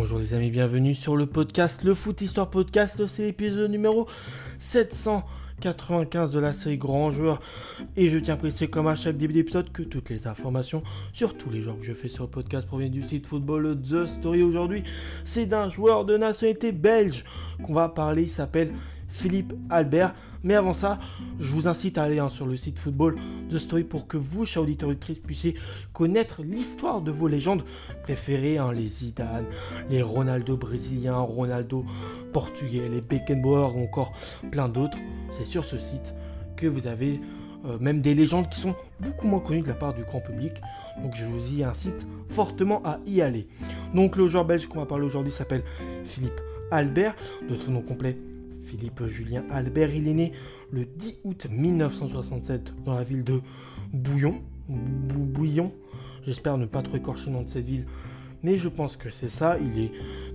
Bonjour les amis, bienvenue sur le podcast, le Foot Histoire Podcast, c'est l'épisode numéro 795 de la série Grand Joueur. Et je tiens à préciser comme à chaque début d'épisode que toutes les informations sur tous les genres que je fais sur le podcast proviennent du site football The Story. Aujourd'hui, c'est d'un joueur de nationalité belge qu'on va parler, il s'appelle Philippe Albert. Mais avant ça, je vous incite à aller hein, sur le site Football The Story pour que vous, chers auditeurs auditrices, puissiez connaître l'histoire de vos légendes préférées, hein, les Zidane, les Ronaldo brésiliens, Ronaldo portugais, les Beckenbauer ou encore plein d'autres. C'est sur ce site que vous avez euh, même des légendes qui sont beaucoup moins connues de la part du grand public. Donc je vous y incite fortement à y aller. Donc le joueur belge qu'on va parler aujourd'hui s'appelle Philippe Albert, de son nom complet Philippe Julien Albert. Il est né le 10 août 1967 dans la ville de Bouillon. Bouillon. J'espère ne pas trop écorcher le nom de cette ville. Mais je pense que c'est ça. Il est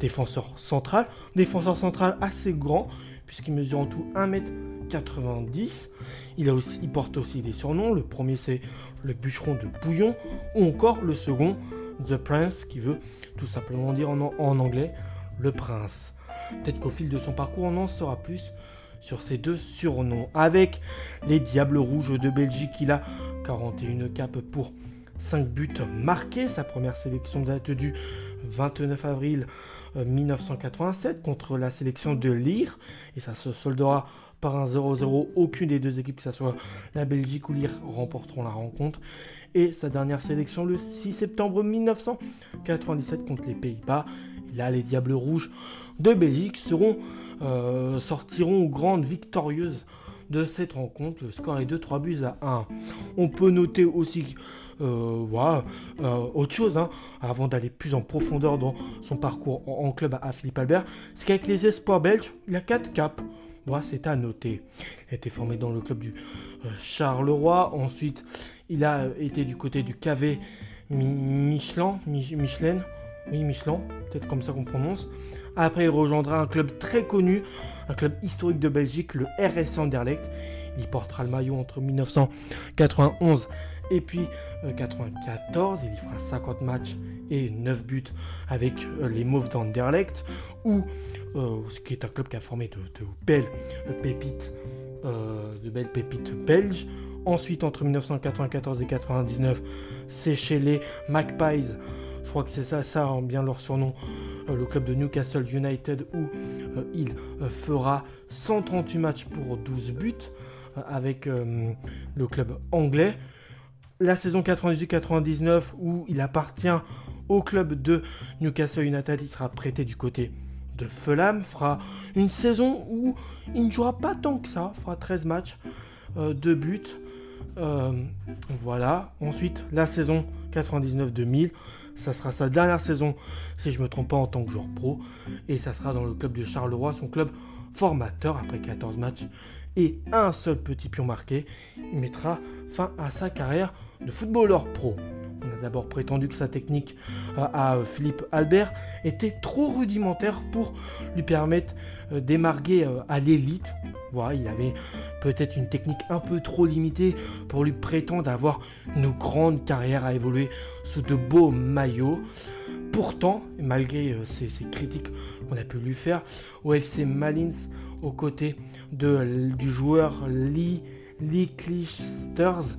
défenseur central. Défenseur central assez grand, puisqu'il mesure en tout 1m90. Il, porte aussi des surnoms. Le premier, c'est le bûcheron de Bouillon. Ou encore le second, The Prince, qui veut tout simplement dire en anglais le prince. Peut-être qu'au fil de son parcours, on en saura plus sur ces deux surnoms. Avec les Diables Rouges de Belgique, il a 41 capes pour 5 buts marqués. Sa première sélection date du 29 avril 1987 euh, contre la sélection de Lire. Et ça se soldera par un 0-0. Aucune des deux équipes, que ce soit la Belgique ou Lire, remporteront la rencontre. Et sa dernière sélection le 6 septembre 1997 contre les Pays-Bas. Là, les Diables Rouges de Belgique seront, euh, sortiront grandes victorieuses de cette rencontre. Le score est de 3 buts à 1. On peut noter aussi euh, euh, autre chose, hein, avant d'aller plus en profondeur dans son parcours en, club à, Philippe Albert, c'est qu'avec les espoirs belges, il a 4 caps. C'est à noter. Il a été formé dans le club du Charleroi. Ensuite, il a été du côté du KV Michelin, oui, Michelin, peut-être comme ça qu'on prononce. Après, il rejoindra un club très connu, un club historique de Belgique, le RS Anderlecht. Il portera le maillot entre 1991 et puis 1994. Euh, il y fera 50 matchs et 9 buts avec euh, les Mauves d'Anderlecht, ou euh, ce qui est un club qui a formé de, belles pépites, de belles pépites belges. Ensuite, entre 1994 et 1999, c'est chez les Magpies je crois que c'est ça, ça hein, bien leur surnom, euh, le club de Newcastle United, où euh, il euh, fera 138 matchs pour 12 buts avec le club anglais. La saison 98-99, où il appartient au club de Newcastle United, il sera prêté du côté de Fulham, fera une saison où il ne jouera pas tant que ça, fera 13 matchs, 2 buts. voilà. Ensuite, la saison 99-2000, ça sera sa dernière saison, si je ne me trompe pas, en tant que joueur pro. Et ça sera dans le club de Charleroi, son club formateur, après 14 matchs et un seul petit pion marqué. Il mettra fin à sa carrière de footballeur pro. D'abord prétendu que sa technique euh, à Philippe Albert était trop rudimentaire pour lui permettre euh, d'émarguer euh, à l'élite. Voilà, il avait peut-être une technique un peu trop limitée pour lui prétendre avoir une grande carrière à évoluer sous de beaux maillots. Pourtant, malgré ces, critiques qu'on a pu lui faire, au FC Malins, aux côtés du joueur Lee, Lee Clisters,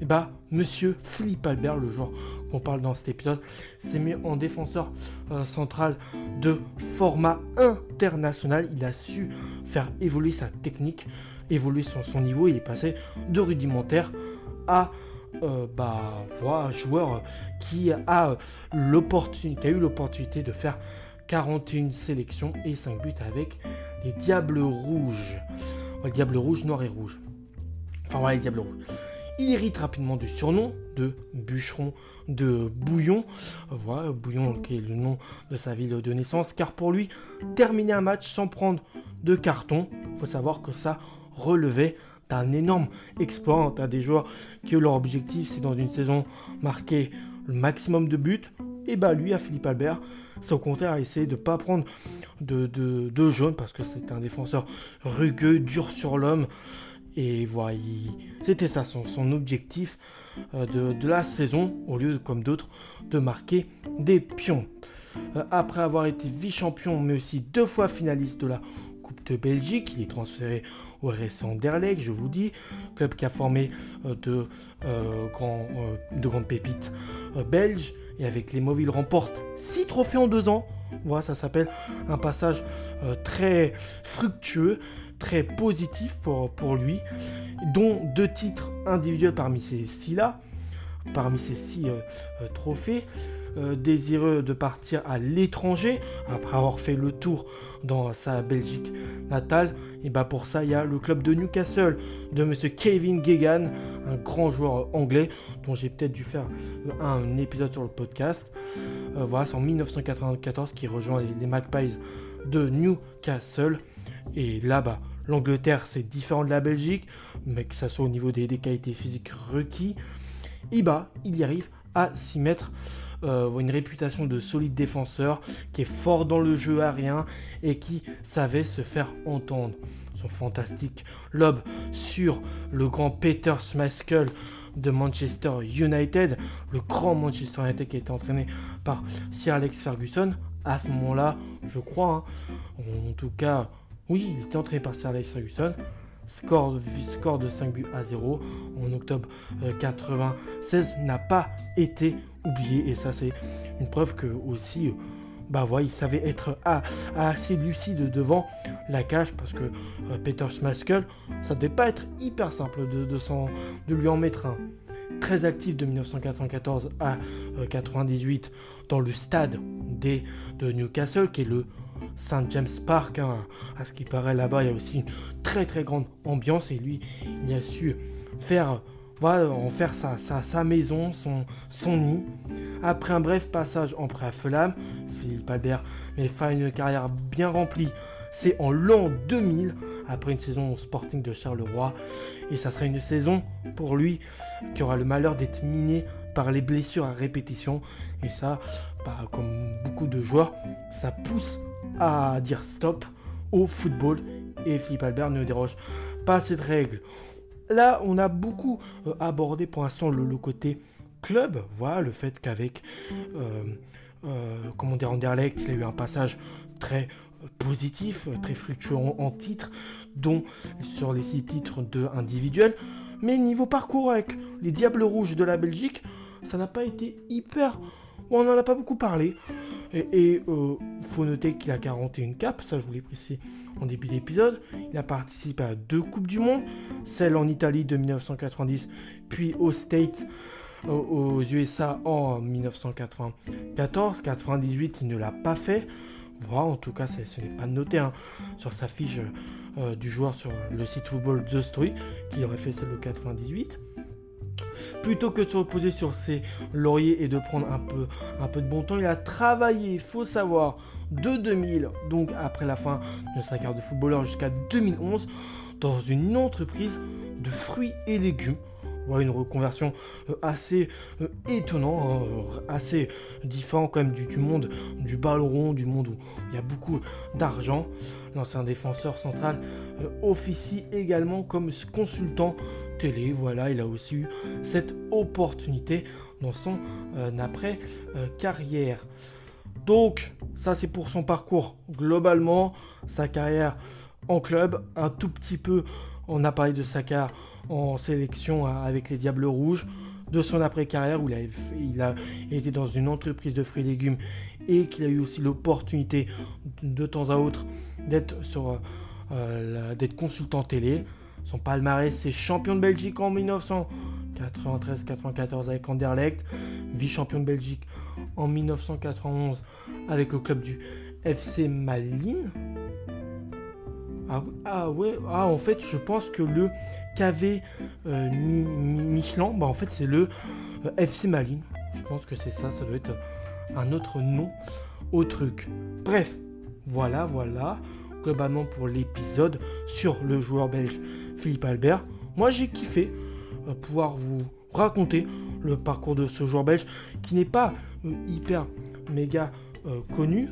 et eh bah, monsieur Philippe Albert, le joueur qu'on parle dans cet épisode, s'est mis en défenseur euh, central de format international. Il a su faire évoluer sa technique, évoluer son, niveau. Il est passé de rudimentaire à euh, bah, voilà, joueur qui a, l'opportunité, qui a eu l'opportunité de faire 41 sélections et 5 buts avec les Diables Rouges. Les Diables Rouges, Noirs et Rouges. Enfin voilà, les Diables Rouges. Il hérite rapidement du surnom de bûcheron de Bouillon. Voilà, Bouillon qui est le nom de sa ville de naissance. Car pour lui, terminer un match sans prendre de carton, faut savoir que ça relevait d'un énorme exploit. T'as des joueurs qui leur objectif c'est dans une saison marquer le maximum de buts. Et bah lui, à Philippe Albert, c'est au contraire essayer de ne pas prendre de, de, de jaune parce que c'est un défenseur rugueux, dur sur l'homme. Et voilà, c'était ça son, objectif euh, de, la saison, au lieu, comme d'autres, de marquer des pions. après avoir été vice-champion, mais aussi deux fois finaliste de la Coupe de Belgique, il est transféré au RSC Anderlecht, je vous dis, club qui a formé grands, de grandes pépites belges. Et avec les il remporte 6 trophées en 2 ans. Voilà, ça s'appelle un passage très fructueux, très positif pour, pour lui, dont deux titres individuels parmi ces six-là, parmi ces six trophées. Euh, désireux de partir à l'étranger, après avoir fait le tour dans sa Belgique natale, et bah pour ça il y a le club de Newcastle de Monsieur Kevin Gegan, un grand joueur anglais dont j'ai peut-être dû faire un épisode sur le podcast. Euh, voilà, c'est en 1994 qu'il rejoint les, Magpies de Newcastle. Et là-bas, l'Angleterre c'est différent de la Belgique, mais que ça soit au niveau des, qualités physiques requis, et il y arrive à s'y mettre euh, une réputation de solide défenseur, qui est fort dans le jeu aérien et qui savait se faire entendre. Son fantastique lob sur le grand Peter Schmeichel de Manchester United, le grand Manchester United qui a été entraîné par Sir Alex Ferguson. À ce moment-là, je crois, hein, en tout cas, oui, il était entraîné par Sir Alex Ferguson. Score, de 5 buts à 0 en octobre 96 euh, n'a pas été oublié. Et ça, c'est une preuve que aussi, euh, bah il savait être assez lucide devant la cage parce que euh, Peter Schmeichel, ça devait pas être hyper simple de, lui en mettre un. Très actif de 1994 à 98 dans le stade de Newcastle, qui est le Saint James Park. Hein. À ce qui paraît là-bas, il y a aussi une très très grande ambiance et lui, il a su faire, voilà, en faire sa, sa, maison, son, son nid. Après un bref passage en Fulham, Philippe Albert met fin une carrière bien remplie. C'est en l'an 2000, après une saison au Sporting de Charleroi. Et ça sera une saison pour lui qui aura le malheur d'être miné par les blessures à répétition. Et ça, bah, comme beaucoup de joueurs, ça pousse à dire stop au football et Philippe Albert ne déroge pas à cette règle. Là, on a beaucoup euh, abordé pour l'instant le, côté club, voilà, le fait qu'avec, euh, euh, comment dire, Anderlecht, il a eu un passage très positif, très fructueux en, titres, dont sur les six titres de individuels. Mais niveau parcours avec les Diables Rouges de la Belgique, ça n'a pas été hyper on n'en a pas beaucoup parlé. Et il euh, faut noter qu'il a 41 caps, ça je vous l'ai précisé en début d'épisode. Il a participé à deux Coupes du Monde, celle en Italie de 1990, puis aux States, euh, aux USA en 1994. 98, il ne l'a pas fait. Voilà, en tout cas, ce n'est pas noté hein, sur sa fiche euh, du joueur sur le site football The Story, qui aurait fait celle de 98 plutôt que de se reposer sur ses lauriers et de prendre un peu, de bon temps, il a travaillé, il faut savoir, de 2000, donc après la fin de sa carrière de footballeur jusqu'à 2011, dans une entreprise de fruits et légumes. Une reconversion euh, assez euh, étonnante, hein, assez différent quand même du, monde du ballon rond, du monde où il y a beaucoup d'argent. L'ancien défenseur central euh, officie également comme consultant télé. Voilà, il a aussi eu cette opportunité dans son euh, après-carrière. Euh, Donc, ça c'est pour son parcours globalement, sa carrière en club, un tout petit peu, on a parlé de sa carrière en sélection euh, avec les Diables Rouges, de son après-carrière où il a, été dans une entreprise de fruits et légumes et qu'il a eu aussi l'opportunité de temps à autre d'être sur d'être consultant télé. Son palmarès, c'est champion de Belgique en 1993-94 avec Anderlecht, vice-champion de Belgique en 1991 avec le club du FC Malines. Ah, ah, ouais, ah en fait je pense que le KV euh, Michelin, bah en fait c'est le euh, FC Malines. Je pense que c'est ça, ça doit être un autre nom au truc. Bref, voilà, voilà, globalement pour l'épisode sur le joueur belge Philippe Albert. Moi, j'ai kiffé euh, pouvoir vous raconter le parcours de ce joueur belge qui n'est pas euh, hyper méga euh, connu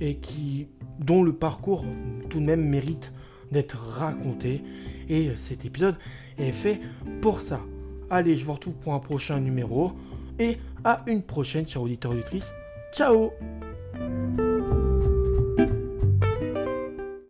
et qui dont le parcours tout de même mérite d'être raconté. Et cet épisode est fait pour ça. Allez, je vous retrouve pour un prochain numéro et à une prochaine, chers auditeurs auditrices. Ciao